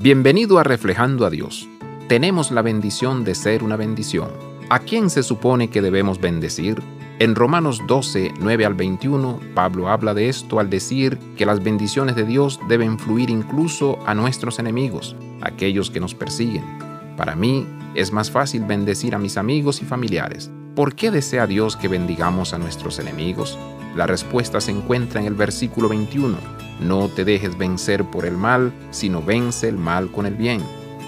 Bienvenido a Reflejando a Dios. Tenemos la bendición de ser una bendición. ¿A quién se supone que debemos bendecir? En Romanos 12, 9 al 21, Pablo habla de esto al decir que las bendiciones de Dios deben fluir incluso a nuestros enemigos, aquellos que nos persiguen. Para mí, es más fácil bendecir a mis amigos y familiares. ¿Por qué desea Dios que bendigamos a nuestros enemigos? La respuesta se encuentra en el versículo 21. No te dejes vencer por el mal, sino vence el mal con el bien.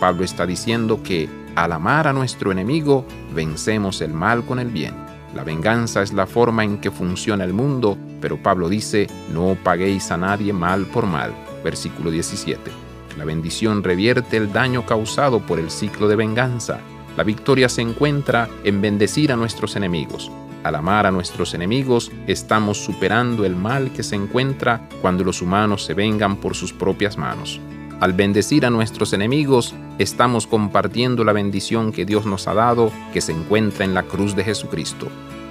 Pablo está diciendo que al amar a nuestro enemigo, vencemos el mal con el bien. La venganza es la forma en que funciona el mundo, pero Pablo dice, no paguéis a nadie mal por mal. Versículo 17. La bendición revierte el daño causado por el ciclo de venganza. La victoria se encuentra en bendecir a nuestros enemigos. Al amar a nuestros enemigos, estamos superando el mal que se encuentra cuando los humanos se vengan por sus propias manos. Al bendecir a nuestros enemigos, estamos compartiendo la bendición que Dios nos ha dado, que se encuentra en la cruz de Jesucristo.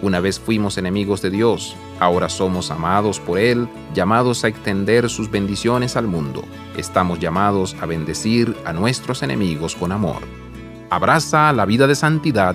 Una vez fuimos enemigos de Dios, ahora somos amados por Él, llamados a extender sus bendiciones al mundo. Estamos llamados a bendecir a nuestros enemigos con amor. Abraza la vida de santidad